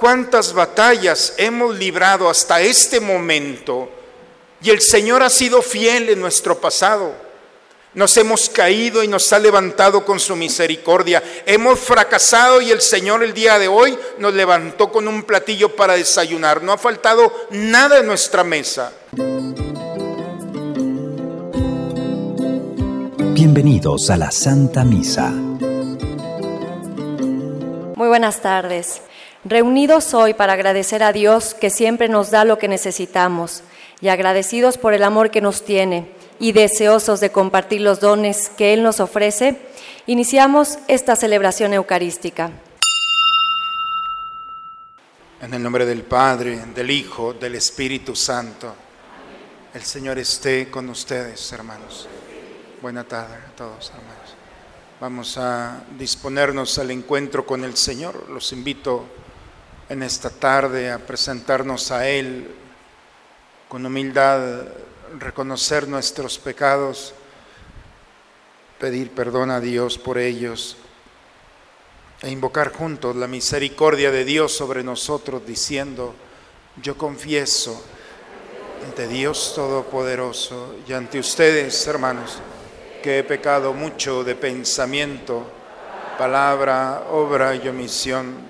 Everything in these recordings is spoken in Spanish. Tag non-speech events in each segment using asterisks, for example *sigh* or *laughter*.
cuántas batallas hemos librado hasta este momento y el Señor ha sido fiel en nuestro pasado. Nos hemos caído y nos ha levantado con su misericordia. Hemos fracasado y el Señor el día de hoy nos levantó con un platillo para desayunar. No ha faltado nada en nuestra mesa. Bienvenidos a la Santa Misa. Muy buenas tardes. Reunidos hoy para agradecer a Dios que siempre nos da lo que necesitamos y agradecidos por el amor que nos tiene y deseosos de compartir los dones que Él nos ofrece, iniciamos esta celebración eucarística. En el nombre del Padre, del Hijo, del Espíritu Santo, el Señor esté con ustedes, hermanos. Buena tarde a todos, hermanos. Vamos a disponernos al encuentro con el Señor. Los invito en esta tarde a presentarnos a Él con humildad, reconocer nuestros pecados, pedir perdón a Dios por ellos e invocar juntos la misericordia de Dios sobre nosotros diciendo, yo confieso ante Dios Todopoderoso y ante ustedes, hermanos, que he pecado mucho de pensamiento, palabra, obra y omisión,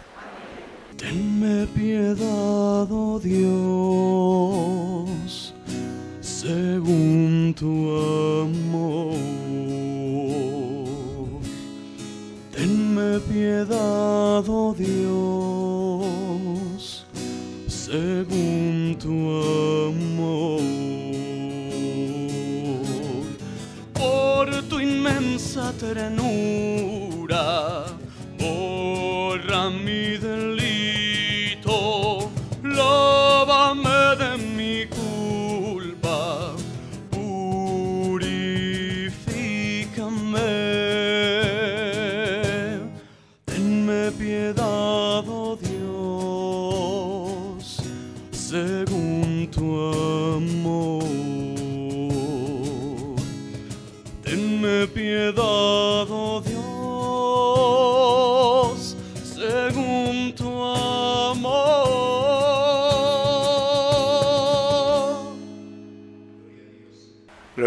Tenme piedad, oh Dios, según tu amor. Tenme piedad, oh Dios según tu amor. Por tu inmensa ternura, borra mi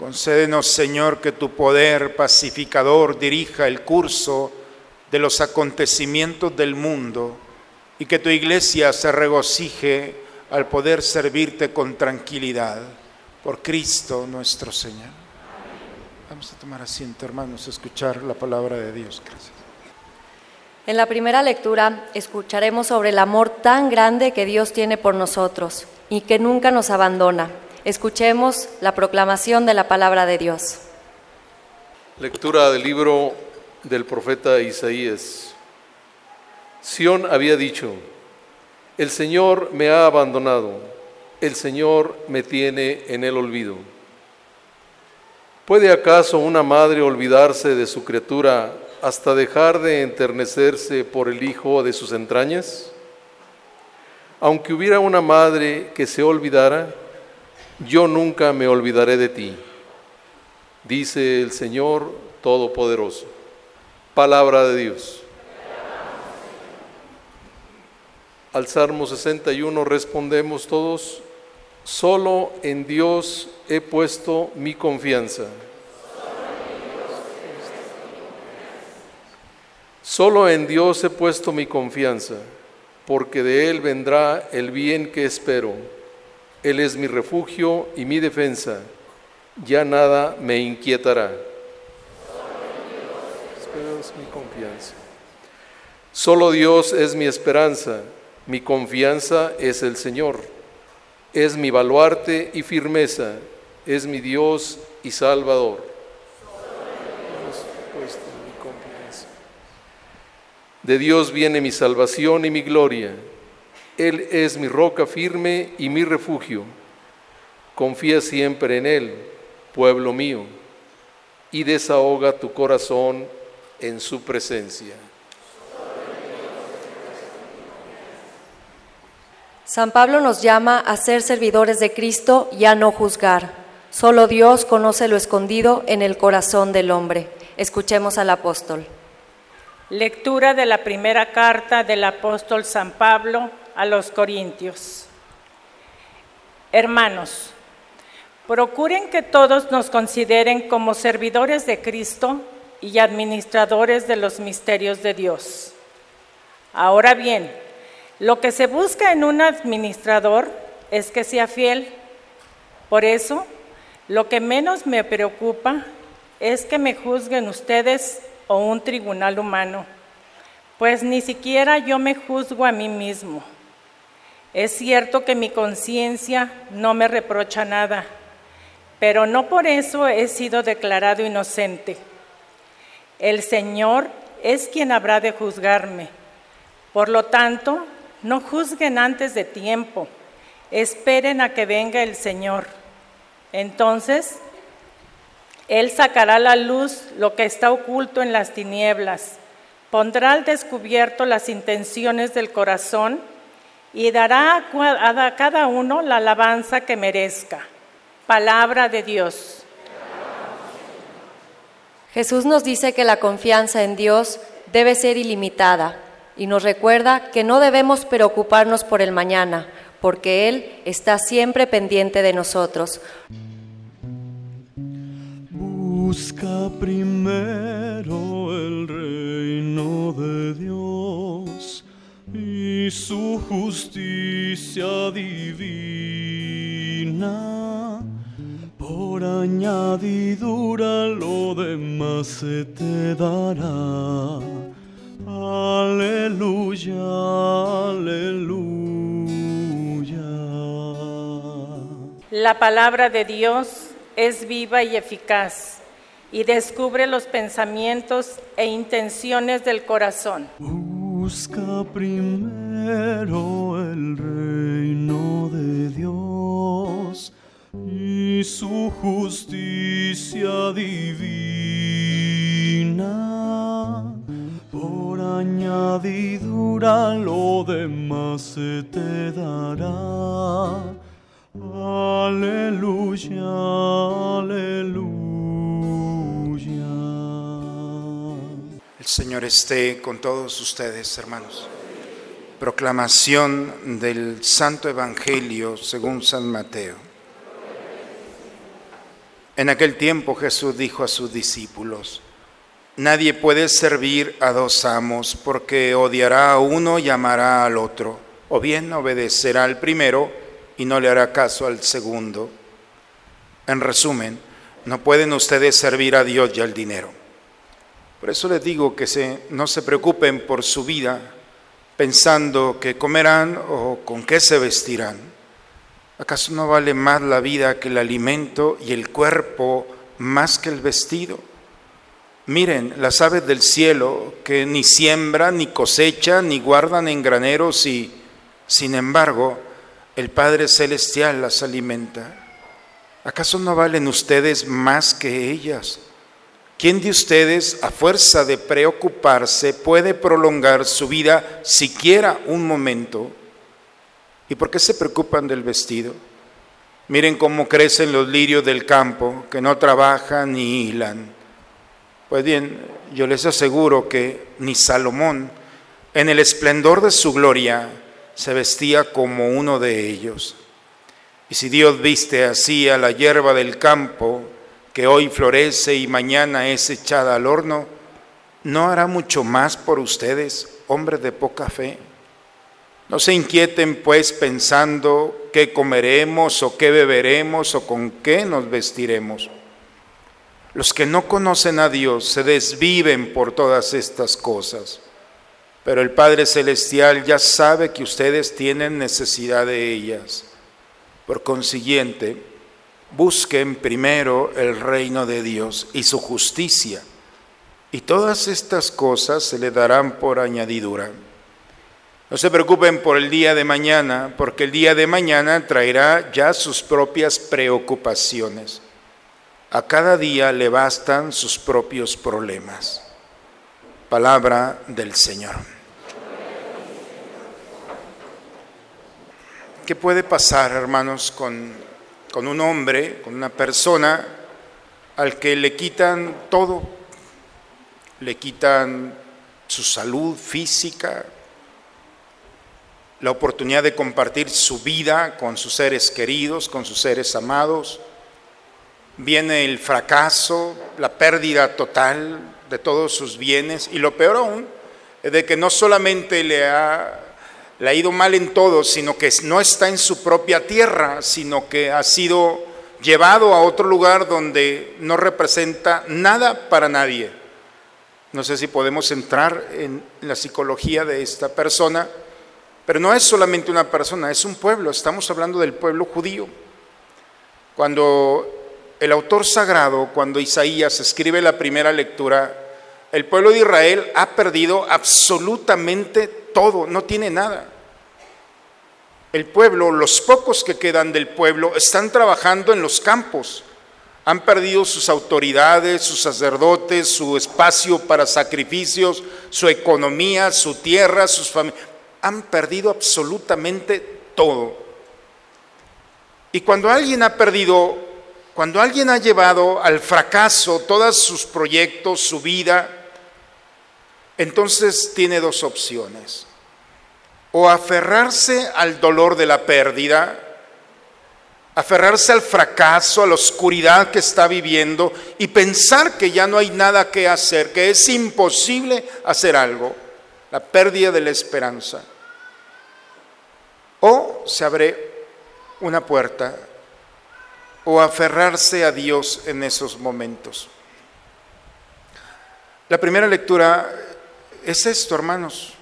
Concédenos, Señor, que tu poder pacificador dirija el curso de los acontecimientos del mundo y que tu iglesia se regocije al poder servirte con tranquilidad. Por Cristo nuestro Señor. Vamos a tomar asiento, hermanos, a escuchar la palabra de Dios. Gracias. En la primera lectura escucharemos sobre el amor tan grande que Dios tiene por nosotros y que nunca nos abandona. Escuchemos la proclamación de la palabra de Dios. Lectura del libro del profeta Isaías. Sión había dicho, el Señor me ha abandonado, el Señor me tiene en el olvido. ¿Puede acaso una madre olvidarse de su criatura hasta dejar de enternecerse por el hijo de sus entrañas? Aunque hubiera una madre que se olvidara, yo nunca me olvidaré de ti, dice el Señor Todopoderoso. Palabra de Dios. Al Salmo 61 respondemos todos, solo en Dios he puesto mi confianza. Solo en Dios he puesto mi confianza, porque de Él vendrá el bien que espero. Él es mi refugio y mi defensa, ya nada me inquietará. mi confianza. Solo Dios es mi esperanza, mi confianza es el Señor. Es mi baluarte y firmeza, es mi Dios y Salvador. De Dios viene mi salvación y mi gloria. Él es mi roca firme y mi refugio. Confía siempre en Él, pueblo mío, y desahoga tu corazón en su presencia. San Pablo nos llama a ser servidores de Cristo y a no juzgar. Solo Dios conoce lo escondido en el corazón del hombre. Escuchemos al apóstol. Lectura de la primera carta del apóstol San Pablo a los Corintios. Hermanos, procuren que todos nos consideren como servidores de Cristo y administradores de los misterios de Dios. Ahora bien, lo que se busca en un administrador es que sea fiel. Por eso, lo que menos me preocupa es que me juzguen ustedes o un tribunal humano, pues ni siquiera yo me juzgo a mí mismo. Es cierto que mi conciencia no me reprocha nada, pero no por eso he sido declarado inocente. El Señor es quien habrá de juzgarme. Por lo tanto, no juzguen antes de tiempo, esperen a que venga el Señor. Entonces, él sacará a la luz lo que está oculto en las tinieblas, pondrá al descubierto las intenciones del corazón y dará a cada uno la alabanza que merezca. Palabra de Dios. Jesús nos dice que la confianza en Dios debe ser ilimitada y nos recuerda que no debemos preocuparnos por el mañana, porque Él está siempre pendiente de nosotros. Busca primero el reino de Dios y su justicia divina. Por añadidura lo demás se te dará. Aleluya, aleluya. La palabra de Dios es viva y eficaz y descubre los pensamientos e intenciones del corazón. Busca primero el reino de Dios y su justicia divina. Por añadidura lo demás se te dará. Señor esté con todos ustedes, hermanos. Proclamación del Santo Evangelio según San Mateo. En aquel tiempo Jesús dijo a sus discípulos, Nadie puede servir a dos amos porque odiará a uno y amará al otro, o bien obedecerá al primero y no le hará caso al segundo. En resumen, no pueden ustedes servir a Dios y al dinero. Por eso les digo que se, no se preocupen por su vida pensando que comerán o con qué se vestirán. ¿Acaso no vale más la vida que el alimento y el cuerpo más que el vestido? Miren las aves del cielo que ni siembran, ni cosechan, ni guardan en graneros y, sin embargo, el Padre Celestial las alimenta. ¿Acaso no valen ustedes más que ellas? ¿Quién de ustedes, a fuerza de preocuparse, puede prolongar su vida siquiera un momento? ¿Y por qué se preocupan del vestido? Miren cómo crecen los lirios del campo, que no trabajan ni hilan. Pues bien, yo les aseguro que ni Salomón, en el esplendor de su gloria, se vestía como uno de ellos. Y si Dios viste así a la hierba del campo, que hoy florece y mañana es echada al horno, ¿no hará mucho más por ustedes, hombres de poca fe? No se inquieten pues pensando qué comeremos o qué beberemos o con qué nos vestiremos. Los que no conocen a Dios se desviven por todas estas cosas, pero el Padre Celestial ya sabe que ustedes tienen necesidad de ellas. Por consiguiente, busquen primero el reino de Dios y su justicia, y todas estas cosas se le darán por añadidura. No se preocupen por el día de mañana, porque el día de mañana traerá ya sus propias preocupaciones. A cada día le bastan sus propios problemas. Palabra del Señor. ¿Qué puede pasar, hermanos, con, con un hombre, con una persona al que le quitan todo? Le quitan su salud física, la oportunidad de compartir su vida con sus seres queridos, con sus seres amados. Viene el fracaso, la pérdida total de todos sus bienes y lo peor aún es de que no solamente le ha, le ha ido mal en todo, sino que no está en su propia tierra, sino que ha sido llevado a otro lugar donde no representa nada para nadie. No sé si podemos entrar en la psicología de esta persona pero no es solamente una persona, es un pueblo, estamos hablando del pueblo judío. Cuando el autor sagrado, cuando Isaías escribe la primera lectura, el pueblo de Israel ha perdido absolutamente todo, no tiene nada. El pueblo, los pocos que quedan del pueblo, están trabajando en los campos. Han perdido sus autoridades, sus sacerdotes, su espacio para sacrificios, su economía, su tierra, sus familias han perdido absolutamente todo. Y cuando alguien ha perdido, cuando alguien ha llevado al fracaso todos sus proyectos, su vida, entonces tiene dos opciones. O aferrarse al dolor de la pérdida, aferrarse al fracaso, a la oscuridad que está viviendo y pensar que ya no hay nada que hacer, que es imposible hacer algo la pérdida de la esperanza. O se abre una puerta, o aferrarse a Dios en esos momentos. La primera lectura es esto, hermanos.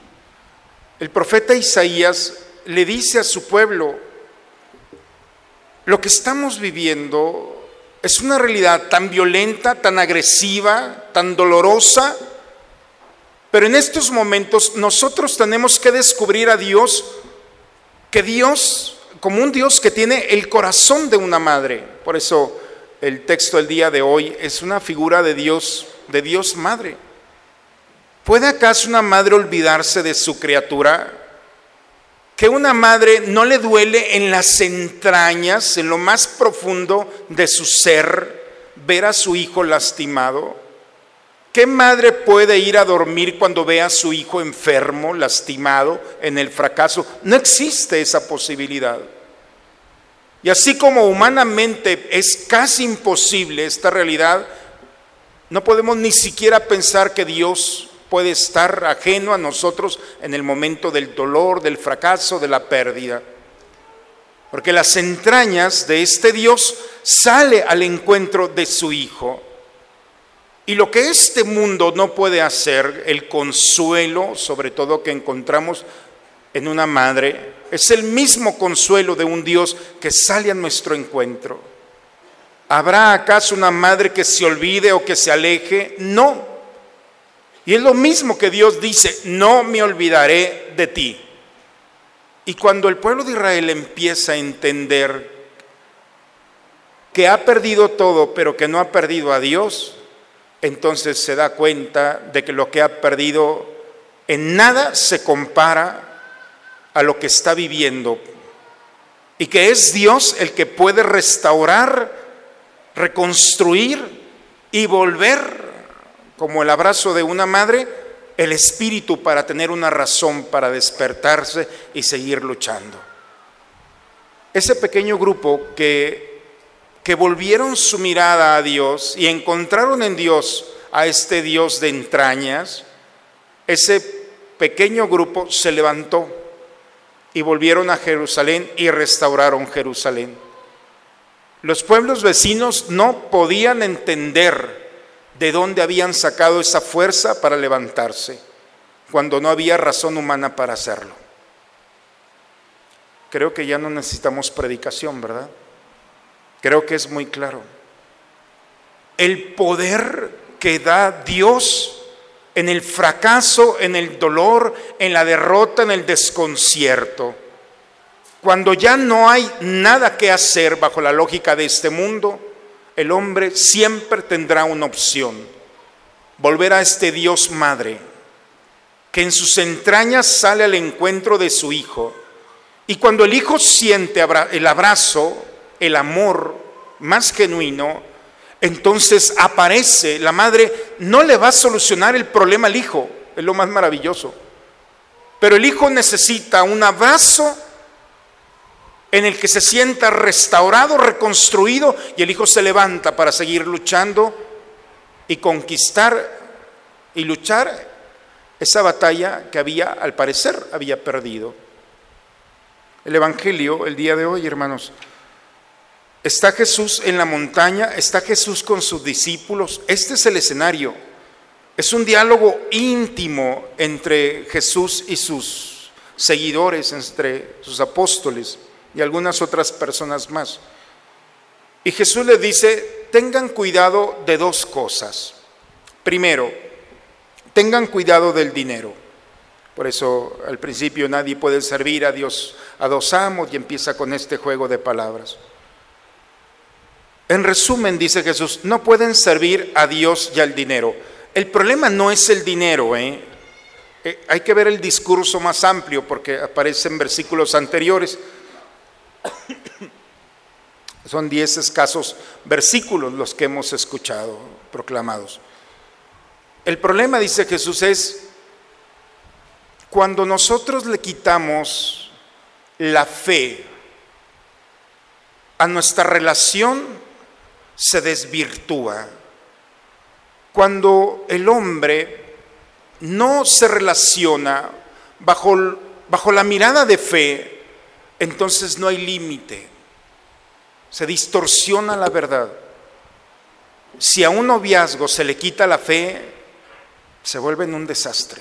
El profeta Isaías le dice a su pueblo, lo que estamos viviendo es una realidad tan violenta, tan agresiva, tan dolorosa, pero en estos momentos nosotros tenemos que descubrir a Dios, que Dios, como un Dios que tiene el corazón de una madre. Por eso el texto del día de hoy es una figura de Dios, de Dios madre. ¿Puede acaso una madre olvidarse de su criatura? Que una madre no le duele en las entrañas, en lo más profundo de su ser, ver a su hijo lastimado. ¿Qué madre puede ir a dormir cuando ve a su hijo enfermo, lastimado, en el fracaso? No existe esa posibilidad. Y así como humanamente es casi imposible esta realidad, no podemos ni siquiera pensar que Dios puede estar ajeno a nosotros en el momento del dolor, del fracaso, de la pérdida. Porque las entrañas de este Dios sale al encuentro de su Hijo. Y lo que este mundo no puede hacer, el consuelo, sobre todo que encontramos en una madre, es el mismo consuelo de un Dios que sale a nuestro encuentro. ¿Habrá acaso una madre que se olvide o que se aleje? No. Y es lo mismo que Dios dice, no me olvidaré de ti. Y cuando el pueblo de Israel empieza a entender que ha perdido todo, pero que no ha perdido a Dios, entonces se da cuenta de que lo que ha perdido en nada se compara a lo que está viviendo y que es Dios el que puede restaurar, reconstruir y volver, como el abrazo de una madre, el espíritu para tener una razón para despertarse y seguir luchando. Ese pequeño grupo que, que volvieron su mirada a Dios y encontraron en Dios a este Dios de entrañas, ese pequeño grupo se levantó y volvieron a Jerusalén y restauraron Jerusalén. Los pueblos vecinos no podían entender de dónde habían sacado esa fuerza para levantarse, cuando no había razón humana para hacerlo. Creo que ya no necesitamos predicación, ¿verdad? Creo que es muy claro. El poder que da Dios en el fracaso, en el dolor, en la derrota, en el desconcierto. Cuando ya no hay nada que hacer bajo la lógica de este mundo, el hombre siempre tendrá una opción. Volver a este Dios Madre, que en sus entrañas sale al encuentro de su Hijo. Y cuando el Hijo siente el abrazo, el amor más genuino, entonces aparece, la madre no le va a solucionar el problema al hijo, es lo más maravilloso. Pero el hijo necesita un abrazo en el que se sienta restaurado, reconstruido, y el hijo se levanta para seguir luchando y conquistar y luchar esa batalla que había, al parecer, había perdido. El Evangelio, el día de hoy, hermanos, Está Jesús en la montaña, está Jesús con sus discípulos. Este es el escenario. Es un diálogo íntimo entre Jesús y sus seguidores, entre sus apóstoles y algunas otras personas más. Y Jesús les dice, tengan cuidado de dos cosas. Primero, tengan cuidado del dinero. Por eso al principio nadie puede servir a Dios a dos amos y empieza con este juego de palabras. En resumen, dice Jesús, no pueden servir a Dios y al dinero. El problema no es el dinero, ¿eh? Eh, hay que ver el discurso más amplio porque aparece en versículos anteriores. *coughs* Son diez escasos versículos los que hemos escuchado proclamados. El problema, dice Jesús, es cuando nosotros le quitamos la fe a nuestra relación se desvirtúa. Cuando el hombre no se relaciona bajo, bajo la mirada de fe, entonces no hay límite. Se distorsiona la verdad. Si a un noviazgo se le quita la fe, se vuelve en un desastre.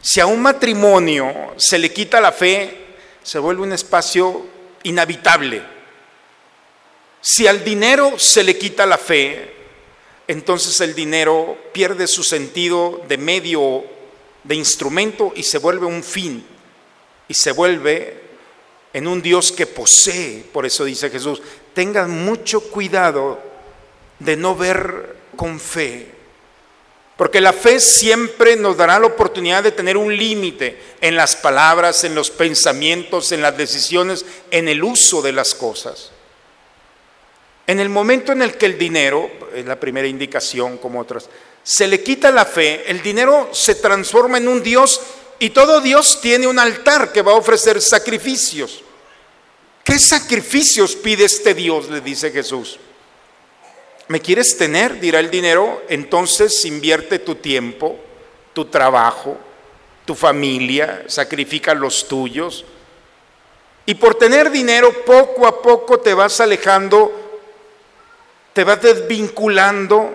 Si a un matrimonio se le quita la fe, se vuelve un espacio inhabitable. Si al dinero se le quita la fe, entonces el dinero pierde su sentido de medio, de instrumento y se vuelve un fin y se vuelve en un Dios que posee. Por eso dice Jesús, tengan mucho cuidado de no ver con fe. Porque la fe siempre nos dará la oportunidad de tener un límite en las palabras, en los pensamientos, en las decisiones, en el uso de las cosas. En el momento en el que el dinero, es la primera indicación como otras, se le quita la fe, el dinero se transforma en un Dios y todo Dios tiene un altar que va a ofrecer sacrificios. ¿Qué sacrificios pide este Dios? Le dice Jesús. ¿Me quieres tener? Dirá el dinero. Entonces invierte tu tiempo, tu trabajo, tu familia, sacrifica los tuyos. Y por tener dinero, poco a poco te vas alejando te vas desvinculando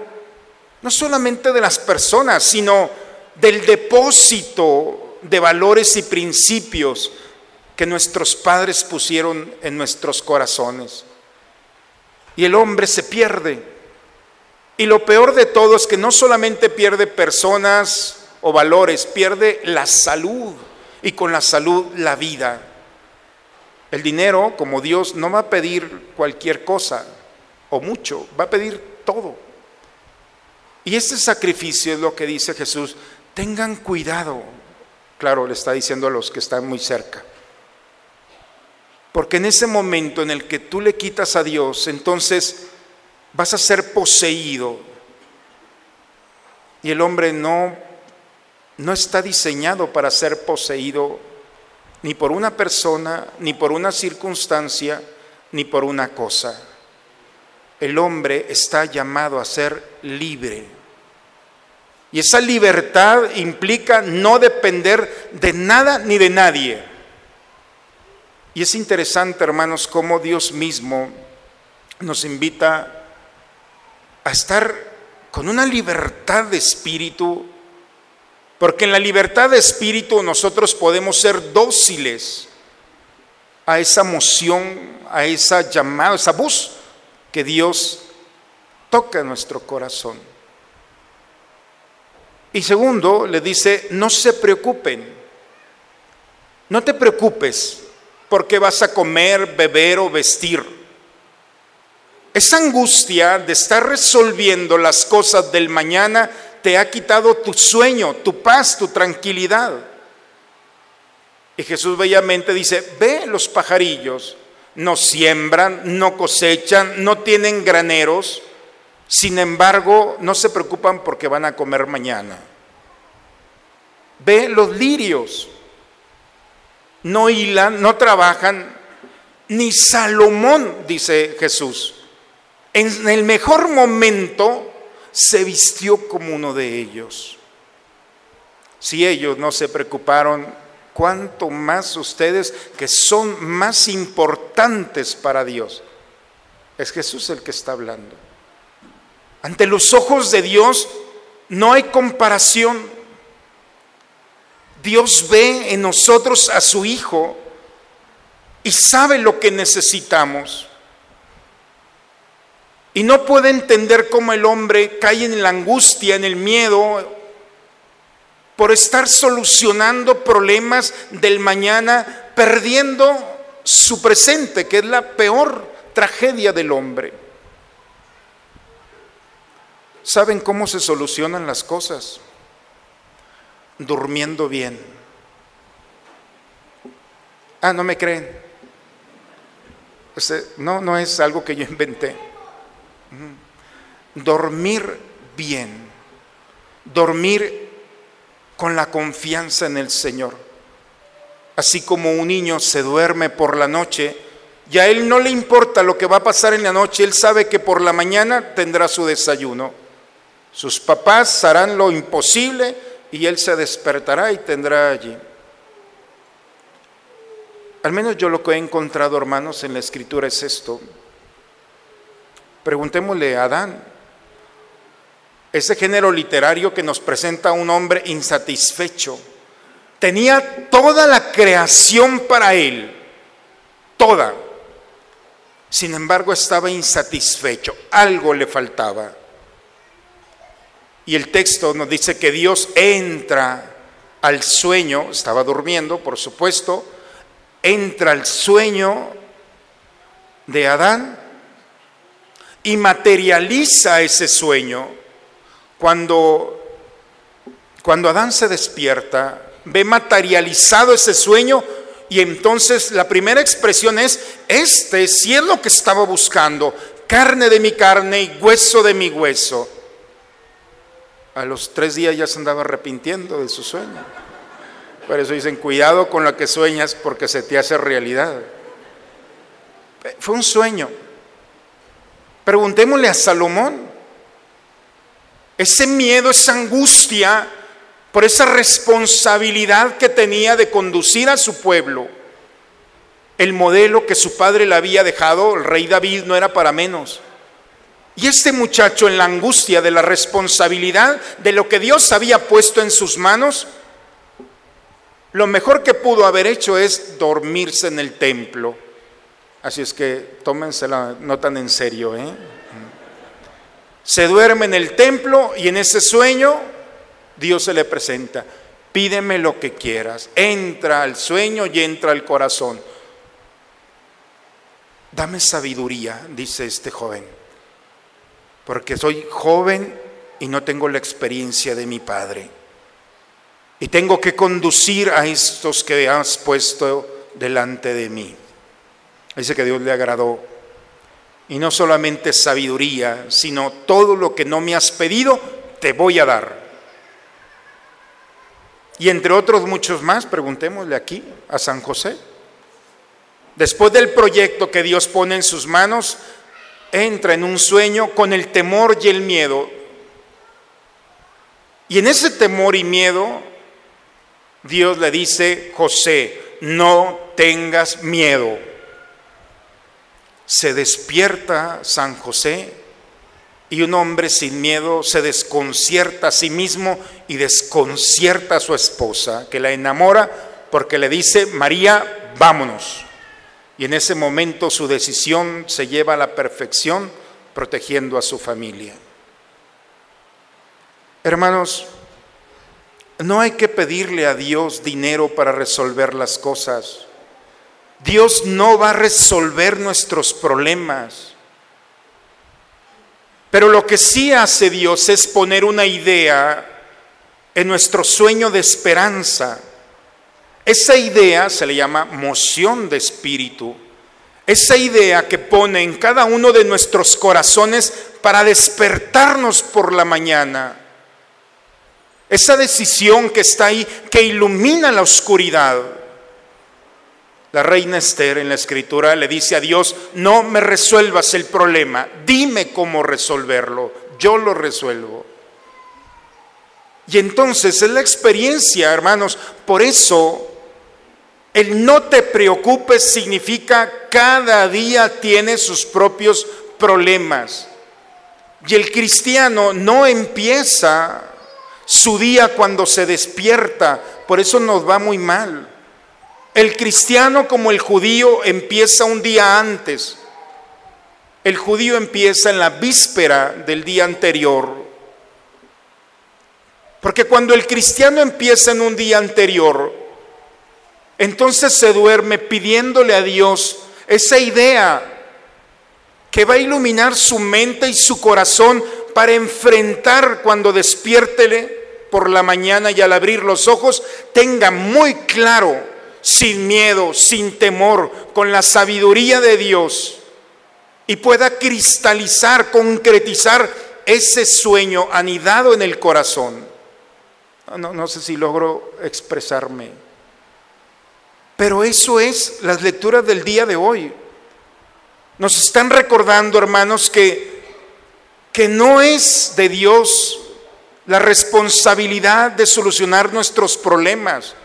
no solamente de las personas, sino del depósito de valores y principios que nuestros padres pusieron en nuestros corazones. Y el hombre se pierde. Y lo peor de todo es que no solamente pierde personas o valores, pierde la salud y con la salud la vida. El dinero, como Dios, no va a pedir cualquier cosa, o mucho, va a pedir todo. Y este sacrificio es lo que dice Jesús, tengan cuidado. Claro, le está diciendo a los que están muy cerca. Porque en ese momento en el que tú le quitas a Dios, entonces vas a ser poseído. Y el hombre no, no está diseñado para ser poseído ni por una persona, ni por una circunstancia, ni por una cosa. El hombre está llamado a ser libre. Y esa libertad implica no depender de nada ni de nadie. Y es interesante, hermanos, cómo Dios mismo nos invita a estar con una libertad de espíritu, porque en la libertad de espíritu nosotros podemos ser dóciles a esa moción, a esa llamada, a esa voz que Dios toca en nuestro corazón. Y segundo, le dice, no se preocupen, no te preocupes porque vas a comer, beber o vestir. Esa angustia de estar resolviendo las cosas del mañana te ha quitado tu sueño, tu paz, tu tranquilidad. Y Jesús bellamente dice, ve los pajarillos, no siembran, no cosechan, no tienen graneros, sin embargo no se preocupan porque van a comer mañana. Ve los lirios, no hilan, no trabajan, ni Salomón, dice Jesús, en el mejor momento se vistió como uno de ellos. Si ellos no se preocuparon, cuánto más ustedes que son más importantes para Dios. Es Jesús el que está hablando. Ante los ojos de Dios no hay comparación. Dios ve en nosotros a su Hijo y sabe lo que necesitamos. Y no puede entender cómo el hombre cae en la angustia, en el miedo, por estar solucionando problemas del mañana, perdiendo su presente, que es la peor tragedia del hombre. ¿Saben cómo se solucionan las cosas? Durmiendo bien. Ah, ¿no me creen? No, no es algo que yo *laughs* inventé. Dormir bien. Dormir con la confianza en el Señor. Así como un niño se duerme por la noche, y a él no le importa lo que va a pasar en la noche, él sabe que por la mañana tendrá su desayuno. Sus papás harán lo imposible y él se despertará y tendrá allí. Al menos yo lo que he encontrado, hermanos, en la escritura es esto. Preguntémosle a Adán, ese género literario que nos presenta un hombre insatisfecho. Tenía toda la creación para él, toda. Sin embargo, estaba insatisfecho, algo le faltaba. Y el texto nos dice que Dios entra al sueño, estaba durmiendo, por supuesto, entra al sueño de Adán y materializa ese sueño cuando, cuando Adán se despierta, ve materializado ese sueño y entonces la primera expresión es, este sí es lo que estaba buscando, carne de mi carne y hueso de mi hueso. A los tres días ya se andaba arrepintiendo de su sueño. Por eso dicen, cuidado con lo que sueñas porque se te hace realidad. Fue un sueño. Preguntémosle a Salomón ese miedo, esa angustia por esa responsabilidad que tenía de conducir a su pueblo. El modelo que su padre le había dejado, el rey David, no era para menos. Y este muchacho en la angustia de la responsabilidad de lo que Dios había puesto en sus manos, lo mejor que pudo haber hecho es dormirse en el templo. Así es que tómensela no tan en serio, ¿eh? Se duerme en el templo y en ese sueño Dios se le presenta. Pídeme lo que quieras. Entra al sueño y entra al corazón. Dame sabiduría, dice este joven, porque soy joven y no tengo la experiencia de mi padre. Y tengo que conducir a estos que has puesto delante de mí. Dice que Dios le agradó. Y no solamente sabiduría, sino todo lo que no me has pedido, te voy a dar. Y entre otros muchos más, preguntémosle aquí a San José. Después del proyecto que Dios pone en sus manos, entra en un sueño con el temor y el miedo. Y en ese temor y miedo, Dios le dice, José, no tengas miedo. Se despierta San José y un hombre sin miedo se desconcierta a sí mismo y desconcierta a su esposa, que la enamora porque le dice, María, vámonos. Y en ese momento su decisión se lleva a la perfección protegiendo a su familia. Hermanos, no hay que pedirle a Dios dinero para resolver las cosas. Dios no va a resolver nuestros problemas. Pero lo que sí hace Dios es poner una idea en nuestro sueño de esperanza. Esa idea se le llama moción de espíritu. Esa idea que pone en cada uno de nuestros corazones para despertarnos por la mañana. Esa decisión que está ahí, que ilumina la oscuridad. La reina Esther en la escritura le dice a Dios, no me resuelvas el problema, dime cómo resolverlo, yo lo resuelvo. Y entonces es la experiencia, hermanos, por eso el no te preocupes significa cada día tiene sus propios problemas. Y el cristiano no empieza su día cuando se despierta, por eso nos va muy mal. El cristiano como el judío empieza un día antes. El judío empieza en la víspera del día anterior. Porque cuando el cristiano empieza en un día anterior, entonces se duerme pidiéndole a Dios esa idea que va a iluminar su mente y su corazón para enfrentar cuando despiértele por la mañana y al abrir los ojos, tenga muy claro sin miedo, sin temor, con la sabiduría de Dios y pueda cristalizar, concretizar ese sueño anidado en el corazón. No, no, sé si logro expresarme. Pero eso es las lecturas del día de hoy. Nos están recordando, hermanos, que, que no es de Dios la responsabilidad de solucionar nuestros problemas.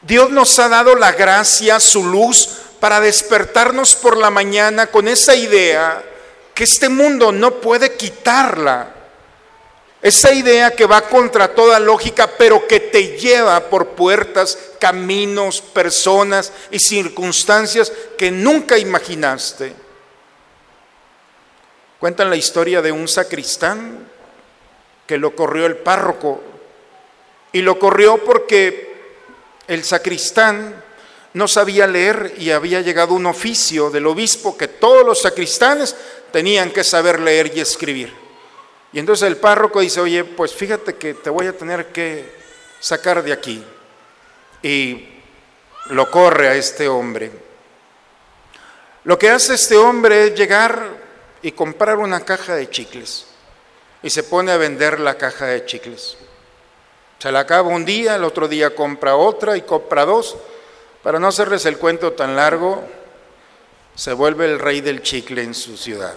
Dios nos ha dado la gracia, su luz, para despertarnos por la mañana con esa idea que este mundo no puede quitarla. Esa idea que va contra toda lógica, pero que te lleva por puertas, caminos, personas y circunstancias que nunca imaginaste. Cuentan la historia de un sacristán que lo corrió el párroco. Y lo corrió porque el sacristán no sabía leer y había llegado un oficio del obispo que todos los sacristanes tenían que saber leer y escribir. Y entonces el párroco dice, oye, pues fíjate que te voy a tener que sacar de aquí. Y lo corre a este hombre. Lo que hace este hombre es llegar y comprar una caja de chicles. Y se pone a vender la caja de chicles. Se la acaba un día, el otro día compra otra y compra dos. Para no hacerles el cuento tan largo, se vuelve el rey del chicle en su ciudad.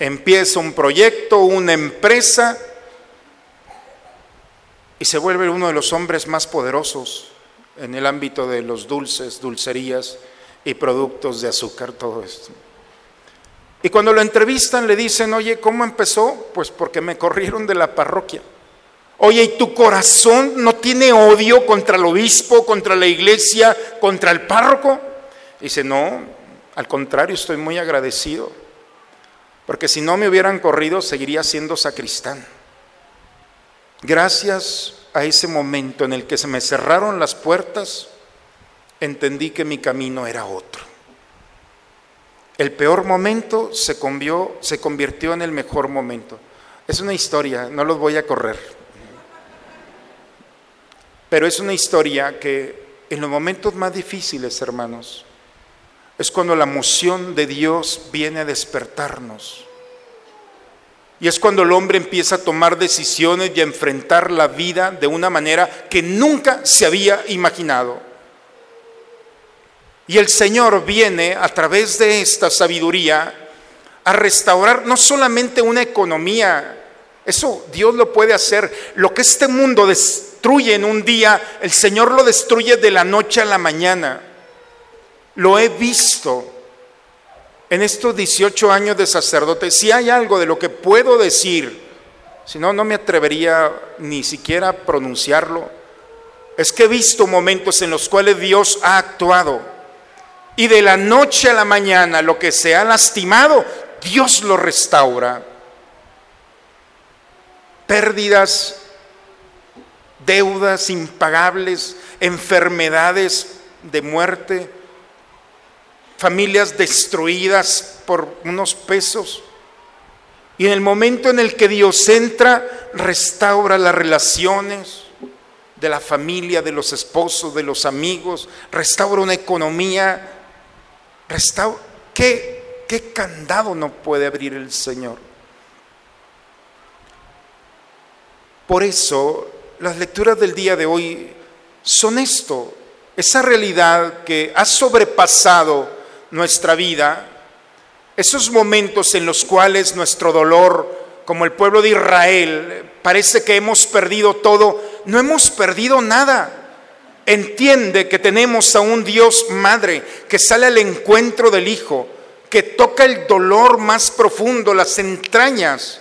Empieza un proyecto, una empresa, y se vuelve uno de los hombres más poderosos en el ámbito de los dulces, dulcerías y productos de azúcar, todo esto. Y cuando lo entrevistan le dicen, oye, ¿cómo empezó? Pues porque me corrieron de la parroquia. Oye, ¿y tu corazón no tiene odio contra el obispo, contra la iglesia, contra el párroco? Dice, no, al contrario, estoy muy agradecido. Porque si no me hubieran corrido, seguiría siendo sacristán. Gracias a ese momento en el que se me cerraron las puertas, entendí que mi camino era otro. El peor momento se, se convirtió en el mejor momento. Es una historia, no los voy a correr. Pero es una historia que en los momentos más difíciles, hermanos, es cuando la moción de Dios viene a despertarnos. Y es cuando el hombre empieza a tomar decisiones y a enfrentar la vida de una manera que nunca se había imaginado. Y el Señor viene a través de esta sabiduría a restaurar no solamente una economía, eso Dios lo puede hacer, lo que este mundo destruye en un día, el Señor lo destruye de la noche a la mañana. Lo he visto en estos 18 años de sacerdote, si hay algo de lo que puedo decir, si no, no me atrevería ni siquiera a pronunciarlo, es que he visto momentos en los cuales Dios ha actuado y de la noche a la mañana lo que se ha lastimado, Dios lo restaura. Pérdidas, deudas impagables, enfermedades de muerte familias destruidas por unos pesos. Y en el momento en el que Dios entra, restaura las relaciones de la familia, de los esposos, de los amigos, restaura una economía, restaura... ¿Qué, qué candado no puede abrir el Señor? Por eso, las lecturas del día de hoy son esto, esa realidad que ha sobrepasado nuestra vida, esos momentos en los cuales nuestro dolor, como el pueblo de Israel, parece que hemos perdido todo, no hemos perdido nada. Entiende que tenemos a un Dios madre que sale al encuentro del Hijo, que toca el dolor más profundo, las entrañas,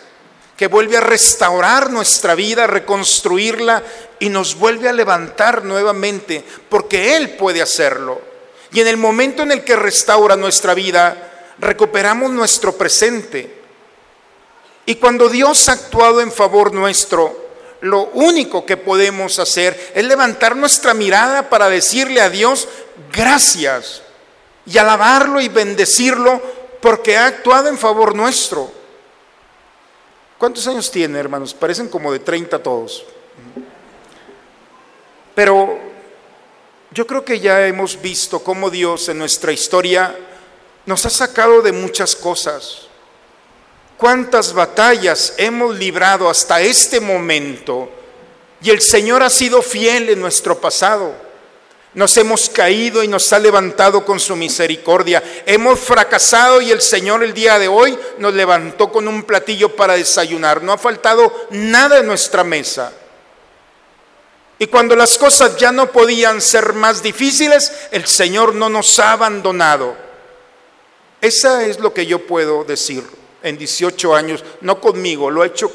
que vuelve a restaurar nuestra vida, reconstruirla y nos vuelve a levantar nuevamente, porque Él puede hacerlo. Y en el momento en el que restaura nuestra vida, recuperamos nuestro presente. Y cuando Dios ha actuado en favor nuestro, lo único que podemos hacer es levantar nuestra mirada para decirle a Dios gracias y alabarlo y bendecirlo porque ha actuado en favor nuestro. ¿Cuántos años tiene, hermanos? Parecen como de 30 todos. Pero yo creo que ya hemos visto cómo Dios en nuestra historia nos ha sacado de muchas cosas. Cuántas batallas hemos librado hasta este momento y el Señor ha sido fiel en nuestro pasado. Nos hemos caído y nos ha levantado con su misericordia. Hemos fracasado y el Señor el día de hoy nos levantó con un platillo para desayunar. No ha faltado nada en nuestra mesa. Y cuando las cosas ya no podían ser más difíciles, el Señor no nos ha abandonado. Esa es lo que yo puedo decir en 18 años, no conmigo, lo he hecho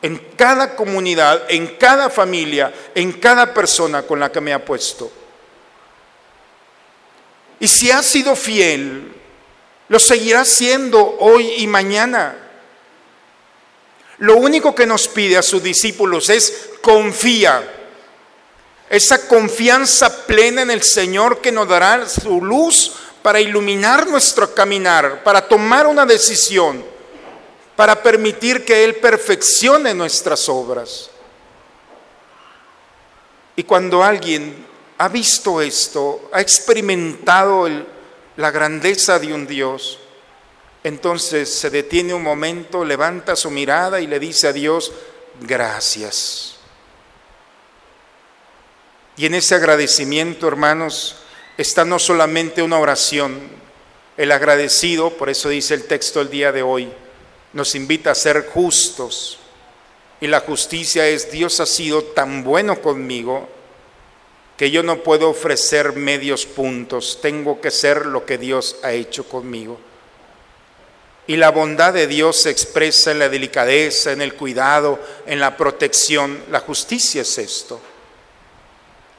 en cada comunidad, en cada familia, en cada persona con la que me ha puesto. Y si ha sido fiel, lo seguirá siendo hoy y mañana. Lo único que nos pide a sus discípulos es confía. Esa confianza plena en el Señor que nos dará su luz para iluminar nuestro caminar, para tomar una decisión, para permitir que Él perfeccione nuestras obras. Y cuando alguien ha visto esto, ha experimentado la grandeza de un Dios, entonces se detiene un momento, levanta su mirada y le dice a Dios, gracias. Y en ese agradecimiento, hermanos, está no solamente una oración, el agradecido, por eso dice el texto el día de hoy, nos invita a ser justos. Y la justicia es, Dios ha sido tan bueno conmigo que yo no puedo ofrecer medios puntos, tengo que ser lo que Dios ha hecho conmigo. Y la bondad de Dios se expresa en la delicadeza, en el cuidado, en la protección. La justicia es esto.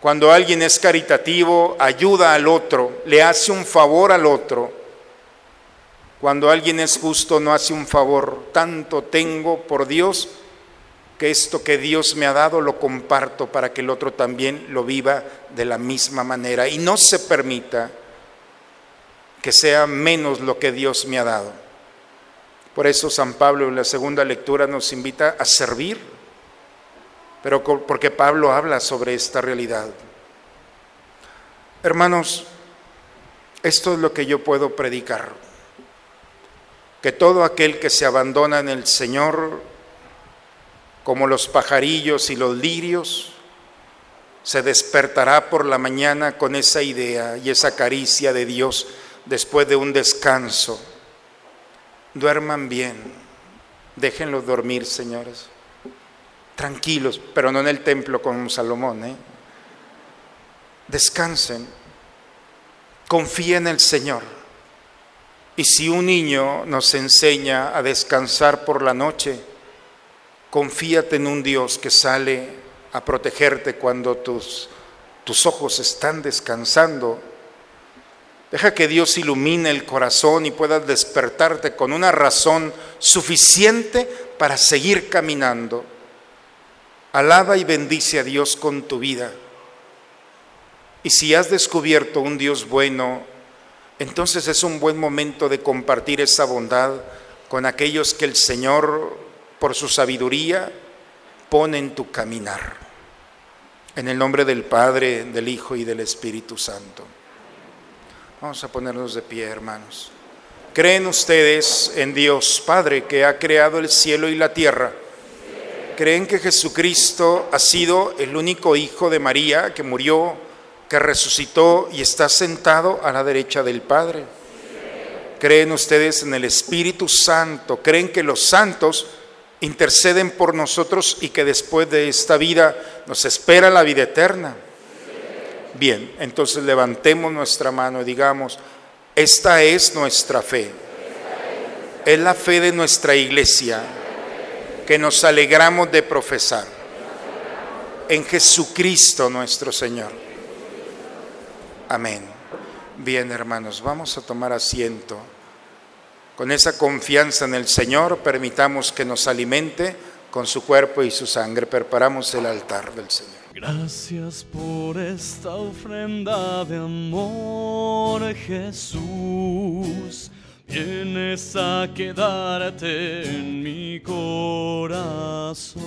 Cuando alguien es caritativo, ayuda al otro, le hace un favor al otro. Cuando alguien es justo, no hace un favor. Tanto tengo por Dios que esto que Dios me ha dado lo comparto para que el otro también lo viva de la misma manera y no se permita que sea menos lo que Dios me ha dado. Por eso San Pablo en la segunda lectura nos invita a servir, pero porque Pablo habla sobre esta realidad. Hermanos, Esto es lo que yo puedo predicar. Que todo aquel que se abandona en el Señor, como los pajarillos y los lirios, se despertará por la mañana con esa idea y esa caricia de Dios después de un descanso. Duerman bien, déjenlos dormir, señores. Tranquilos, pero no en el templo con Salomón. ¿eh? Descansen, confíen en el Señor. Y si un niño nos enseña a descansar por la noche, confíate en un Dios que sale a protegerte cuando tus, tus ojos están descansando. Deja que Dios ilumine el corazón y puedas despertarte con una razón suficiente para seguir caminando. Alaba y bendice a Dios con tu vida. Y si has descubierto un Dios bueno, entonces es un buen momento de compartir esa bondad con aquellos que el Señor, por su sabiduría, pone en tu caminar. En el nombre del Padre, del Hijo y del Espíritu Santo. Vamos a ponernos de pie, hermanos. ¿Creen ustedes en Dios Padre que ha creado el cielo y la tierra? ¿Creen que Jesucristo ha sido el único Hijo de María que murió, que resucitó y está sentado a la derecha del Padre? ¿Creen ustedes en el Espíritu Santo? ¿Creen que los santos interceden por nosotros y que después de esta vida nos espera la vida eterna. Bien, entonces levantemos nuestra mano y digamos, esta es nuestra fe. Es la fe de nuestra iglesia que nos alegramos de profesar en Jesucristo nuestro Señor. Amén. Bien, hermanos, vamos a tomar asiento. Con esa confianza en el Señor, permitamos que nos alimente con su cuerpo y su sangre. Preparamos el altar del Señor. Gracias por esta ofrenda de amor, Jesús. Vienes a quedarte en mi corazón.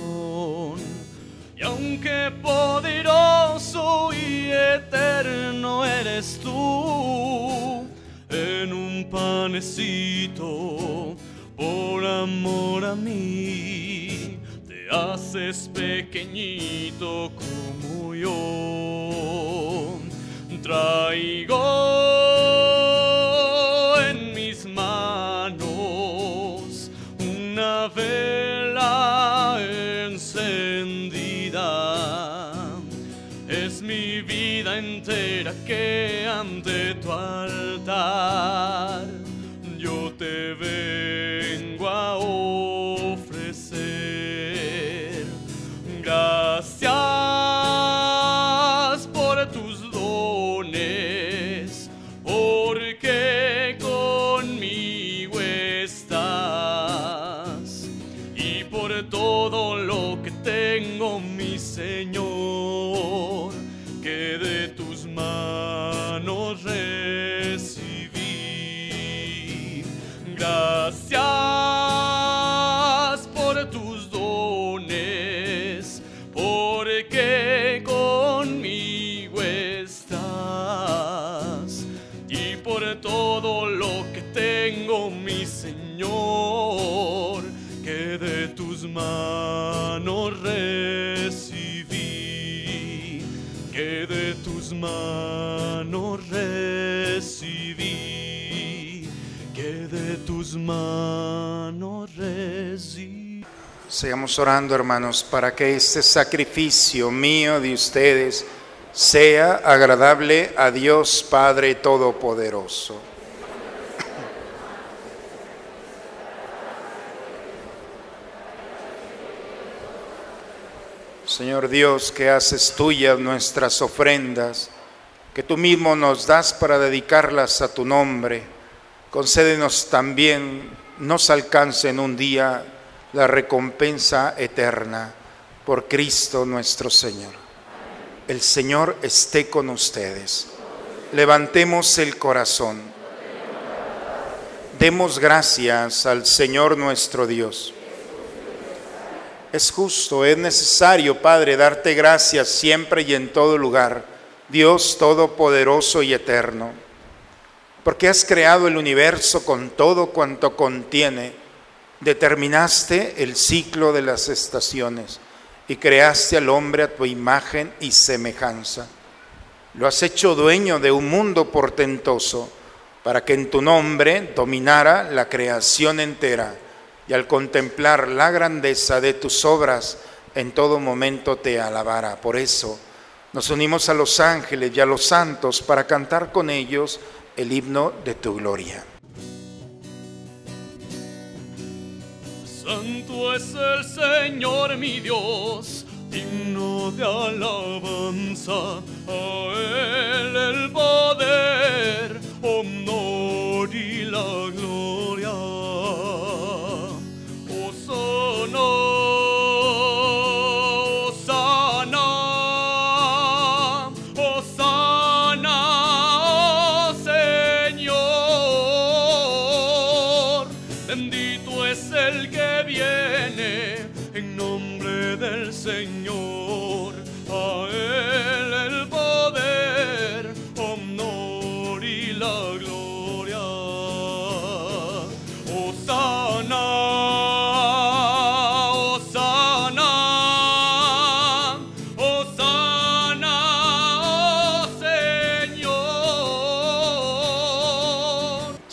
Y aunque poderoso y eterno eres tú, en un panecito por amor a mí. Te haces pequeñito como yo. Traigo que ante tu altar Señor, que de tus manos recibí, que de tus manos recibí, que de tus manos recibí. Sigamos orando, hermanos, para que este sacrificio mío de ustedes sea agradable a Dios Padre Todopoderoso. Señor Dios, que haces tuyas nuestras ofrendas, que tú mismo nos das para dedicarlas a tu nombre, concédenos también, nos alcance en un día la recompensa eterna por Cristo nuestro Señor. El Señor esté con ustedes. Levantemos el corazón. Demos gracias al Señor nuestro Dios. Es justo, es necesario, Padre, darte gracias siempre y en todo lugar, Dios Todopoderoso y Eterno. porque has creado el universo con todo cuanto contiene, determinaste el ciclo de las estaciones y creaste al hombre a tu imagen y semejanza. Lo has hecho dueño de un mundo portentoso para que en tu nombre dominara la creación entera y al contemplar la grandeza de tus obras, en todo momento te alabara. Por eso nos unimos a los ángeles y a los santos para cantar con ellos el himno de tu gloria. Santo es el Señor mi Dios, digno de alabanza, a Él el poder, honor y la gloria.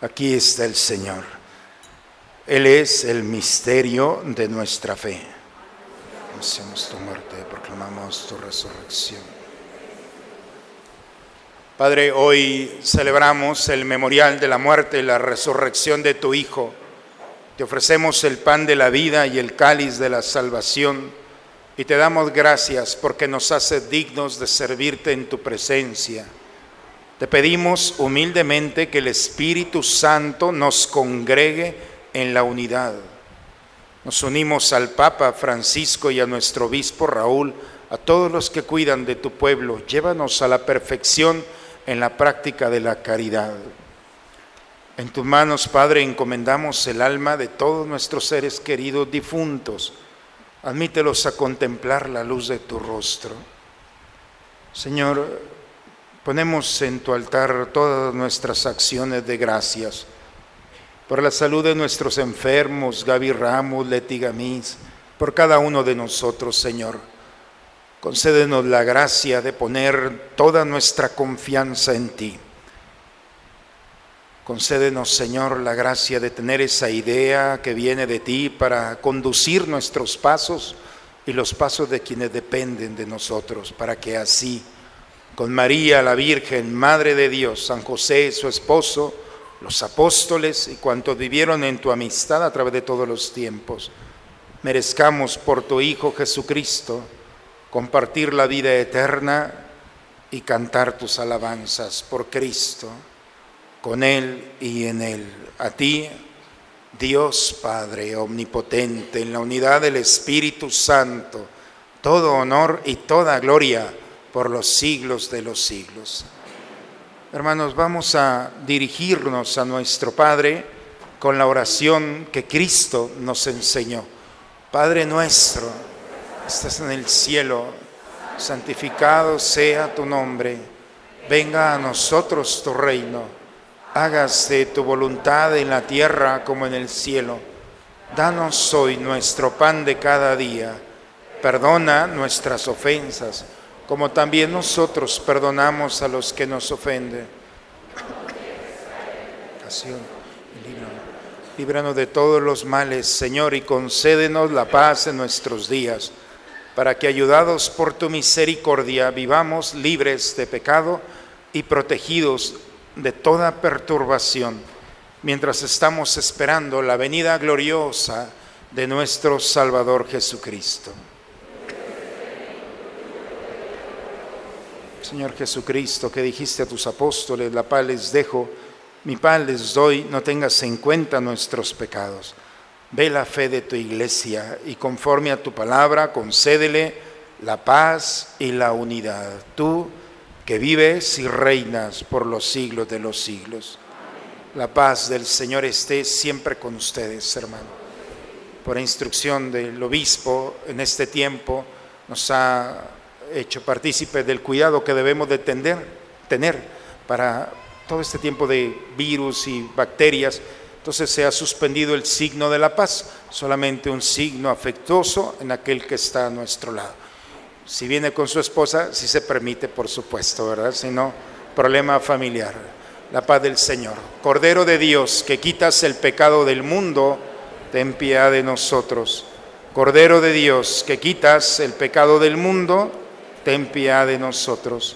Aquí está el Señor. Él es el misterio de nuestra fe. Anunciamos tu muerte, proclamamos tu resurrección. Padre, hoy celebramos el memorial de la muerte y la resurrección de tu Hijo. Te ofrecemos el pan de la vida y el cáliz de la salvación y te damos gracias porque nos hace dignos de servirte en tu presencia. Te pedimos humildemente que el Espíritu Santo nos congregue en la unidad. Nos unimos al Papa Francisco y a nuestro obispo Raúl, a todos los que cuidan de tu pueblo. Llévanos a la perfección en la práctica de la caridad. En tus manos, Padre, encomendamos el alma de todos nuestros seres queridos difuntos. Admítelos a contemplar la luz de tu rostro. Señor, ponemos en tu altar todas nuestras acciones de gracias por la salud de nuestros enfermos, Gaby Ramos, Leti Gamis, por cada uno de nosotros, Señor. Concédenos la gracia de poner toda nuestra confianza en ti. Concédenos, Señor, la gracia de tener esa idea que viene de ti para conducir nuestros pasos y los pasos de quienes dependen de nosotros, para que así, con María la Virgen, Madre de Dios, San José, su esposo, los apóstoles y cuantos vivieron en tu amistad a través de todos los tiempos, merezcamos por tu Hijo Jesucristo compartir la vida eterna y cantar tus alabanzas por Cristo, con Él y en Él. A ti, Dios Padre Omnipotente, en la unidad del Espíritu Santo, todo honor y toda gloria por los siglos de los siglos. Hermanos, vamos a dirigirnos a nuestro Padre con la oración que Cristo nos enseñó. Padre nuestro, estás en el cielo, santificado sea tu nombre, venga a nosotros tu reino, hágase tu voluntad en la tierra como en el cielo. Danos hoy nuestro pan de cada día, perdona nuestras ofensas, como también nosotros perdonamos a los que nos ofenden. Líbranos de todos los males, Señor, y concédenos la paz en nuestros días, para que, ayudados por tu misericordia, vivamos libres de pecado y protegidos de toda perturbación, mientras estamos esperando la venida gloriosa de nuestro Salvador Jesucristo. Señor Jesucristo, que dijiste a tus apóstoles, la paz les dejo, mi paz les doy, no tengas en cuenta nuestros pecados. Ve la fe de tu iglesia y conforme a tu palabra, concédele la paz y la unidad. Tú que vives y reinas por los siglos de los siglos. La paz del Señor esté siempre con ustedes, hermano. Por instrucción del obispo, en este tiempo nos ha hecho partícipe del cuidado que debemos de tener, para todo este tiempo de virus y bacterias. Entonces se ha suspendido el signo de la paz, solamente un signo afectuoso en aquel que está a nuestro lado. Si viene con su esposa, si se permite, por supuesto, ¿verdad? Si no, problema familiar. La paz del Señor. Cordero de Dios, que quitas el pecado del mundo, ten piedad de nosotros. Cordero de Dios, que quitas el pecado del mundo, ten piedad de nosotros.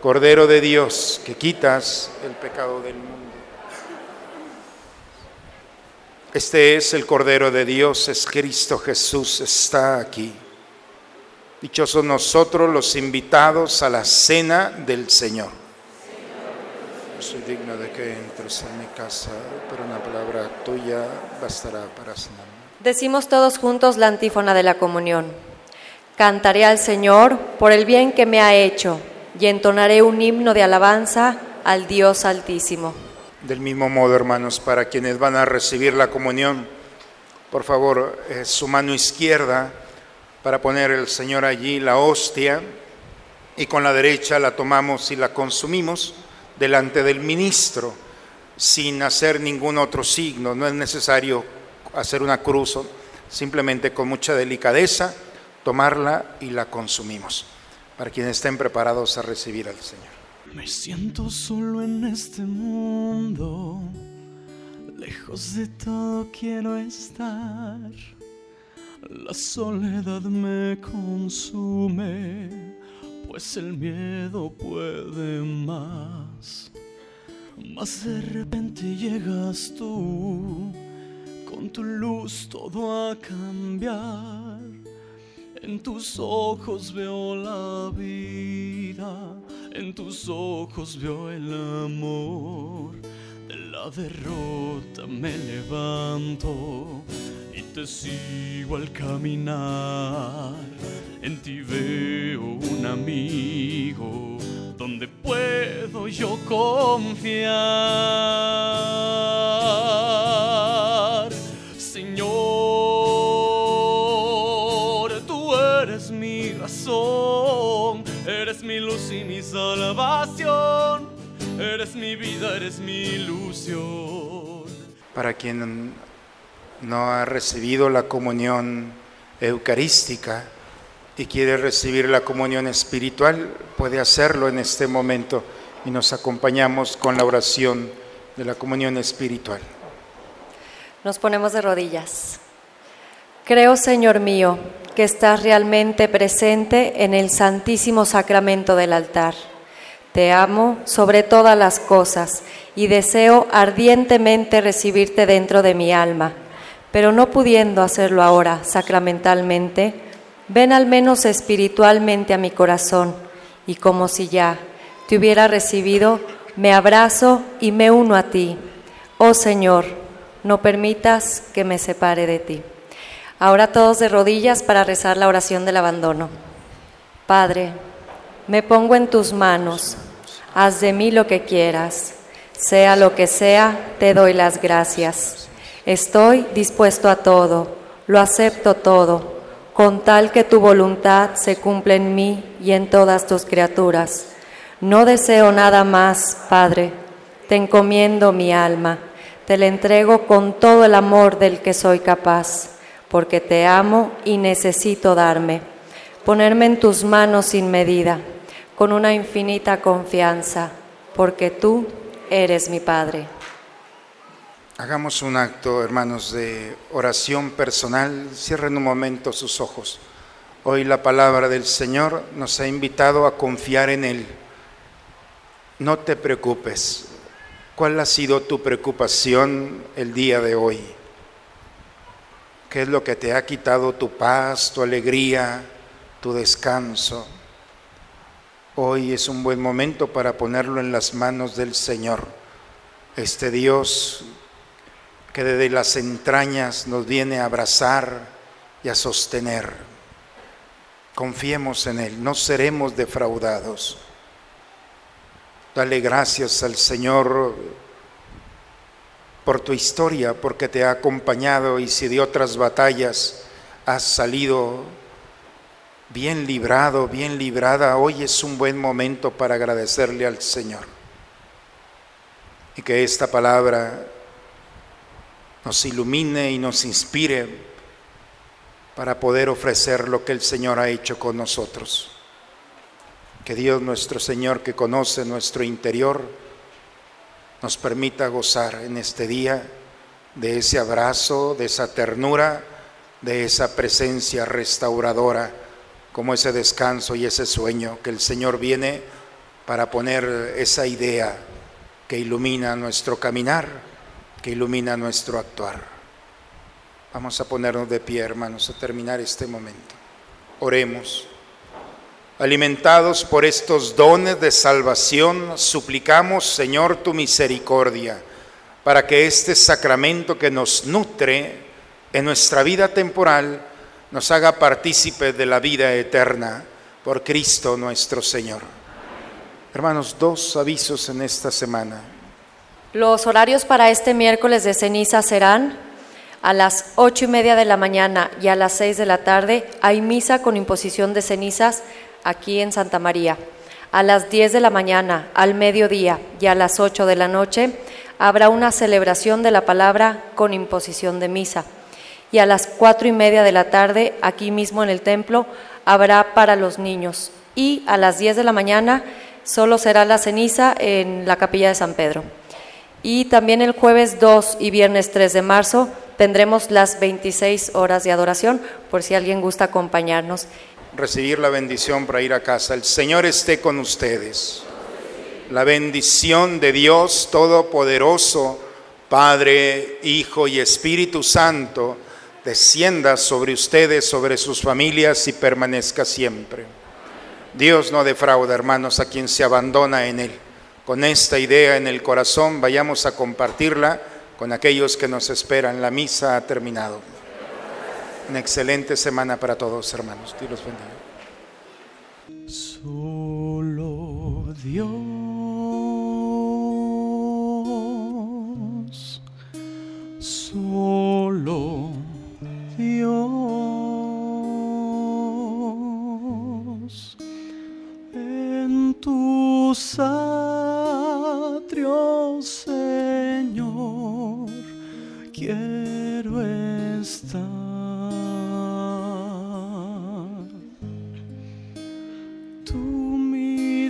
Cordero de Dios, que quitas el pecado del mundo. Este es el Cordero de Dios, es Cristo Jesús, está aquí. Dichosos nosotros los invitados a la cena del Señor. No soy digno de que entres en mi casa, pero una palabra tuya bastará para sanarme. Decimos todos juntos la antífona de la comunión. Cantaré al Señor por el bien que me ha hecho y entonaré un himno de alabanza al Dios Altísimo. Del mismo modo, hermanos, para quienes van a recibir la comunión, por favor, eh, su mano izquierda para poner el Señor allí la hostia y con la derecha la tomamos y la consumimos delante del ministro sin hacer ningún otro signo. No es necesario hacer una cruz, simplemente con mucha delicadeza tomarla y la consumimos. Para quienes estén preparados a recibir al Señor. Me siento solo en este mundo, lejos de todo quiero estar. La soledad me consume, pues el miedo puede más. Mas de repente llegas tú, con tu luz todo a cambiar. En tus ojos veo la vida, en tus ojos veo el amor. De la derrota me levanto y te sigo al caminar. En ti veo un amigo donde puedo yo confiar. Salvación, eres mi vida, eres mi ilusión. Para quien no ha recibido la comunión eucarística y quiere recibir la comunión espiritual, puede hacerlo en este momento y nos acompañamos con la oración de la comunión espiritual. Nos ponemos de rodillas. Creo, Señor mío, que estás realmente presente en el santísimo sacramento del altar. Te amo sobre todas las cosas y deseo ardientemente recibirte dentro de mi alma, pero no pudiendo hacerlo ahora sacramentalmente, ven al menos espiritualmente a mi corazón y como si ya te hubiera recibido, me abrazo y me uno a ti. Oh Señor, no permitas que me separe de ti. Ahora todos de rodillas para rezar la oración del abandono. Padre, Me pongo en tus manos, haz de mí lo que quieras. Sea lo que sea, te doy las gracias. Estoy dispuesto a todo, lo acepto todo, con tal que tu voluntad se cumpla en mí y en todas tus criaturas. No deseo nada más, Padre, te encomiendo mi alma, te la entrego con todo el amor del que soy capaz, porque te amo y necesito darme, ponerme en tus manos sin medida, con una infinita confianza, porque tú eres mi Padre. Hagamos un acto, hermanos, de oración personal. Cierren un momento sus ojos. Hoy la palabra del Señor nos ha invitado a confiar en Él. No te preocupes. ¿Cuál ha sido tu preocupación el día de hoy? ¿Qué es lo que te ha quitado tu paz, tu alegría, tu descanso? Hoy es un buen momento para ponerlo en las manos del Señor. Este Dios que desde las entrañas nos viene a abrazar y a sostener. Confiemos en Él, no seremos defraudados. Dale gracias al Señor por tu historia, porque te ha acompañado y si de otras batallas has salido bien librado, bien librada, hoy es un buen momento para agradecerle al Señor. Y que esta palabra nos ilumine y nos inspire para poder ofrecer lo que el Señor ha hecho con nosotros. Que Dios nuestro Señor, que conoce nuestro interior, nos permita gozar en este día de ese abrazo, de esa ternura, de esa presencia restauradora, como ese descanso y ese sueño que el Señor viene para poner esa idea que ilumina nuestro caminar, que ilumina nuestro actuar. Vamos a ponernos de pie, hermanos, a terminar este momento. Oremos. Alimentados por estos dones de salvación, suplicamos, Señor, tu misericordia, para que este sacramento que nos nutre en nuestra vida temporal nos haga partícipe de la vida eterna por Cristo nuestro Señor. Hermanos, dos avisos en esta semana. Los horarios para este miércoles de ceniza serán a las ocho y media de la mañana y a las seis de la tarde. Hay misa con imposición de cenizas aquí en Santa María. A las 10 de la mañana, al mediodía y a las 8 de la noche habrá una celebración de la palabra con imposición de misa. Y a las cuatro y media de la tarde, aquí mismo en el templo, habrá para los niños. Y a las 10 de la mañana solo será la ceniza en la capilla de San Pedro. Y también el jueves 2 y viernes 3 de marzo tendremos las 26 horas de adoración, por si alguien gusta acompañarnos recibir la bendición para ir a casa. El Señor esté con ustedes. La bendición de Dios Todopoderoso, Padre, Hijo y Espíritu Santo, descienda sobre ustedes, sobre sus familias y permanezca siempre. Dios no defrauda, hermanos, a quien se abandona en Él. Con esta idea en el corazón, vayamos a compartirla con aquellos que nos esperan. La misa ha terminado. Una excelente semana para todos, hermanos. Dios los bendiga. Solo Dios, solo Dios, en tus atrios, Señor, quiero estar.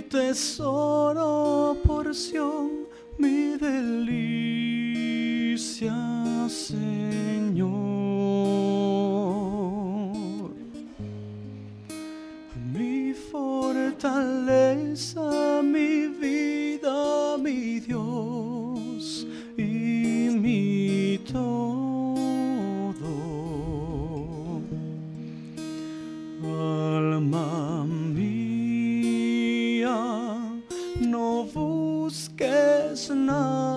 Tesoro, porción, mi delicia, Señor. Mi fortaleza, mi vida, mi Dios y mi todo. Alma Krishna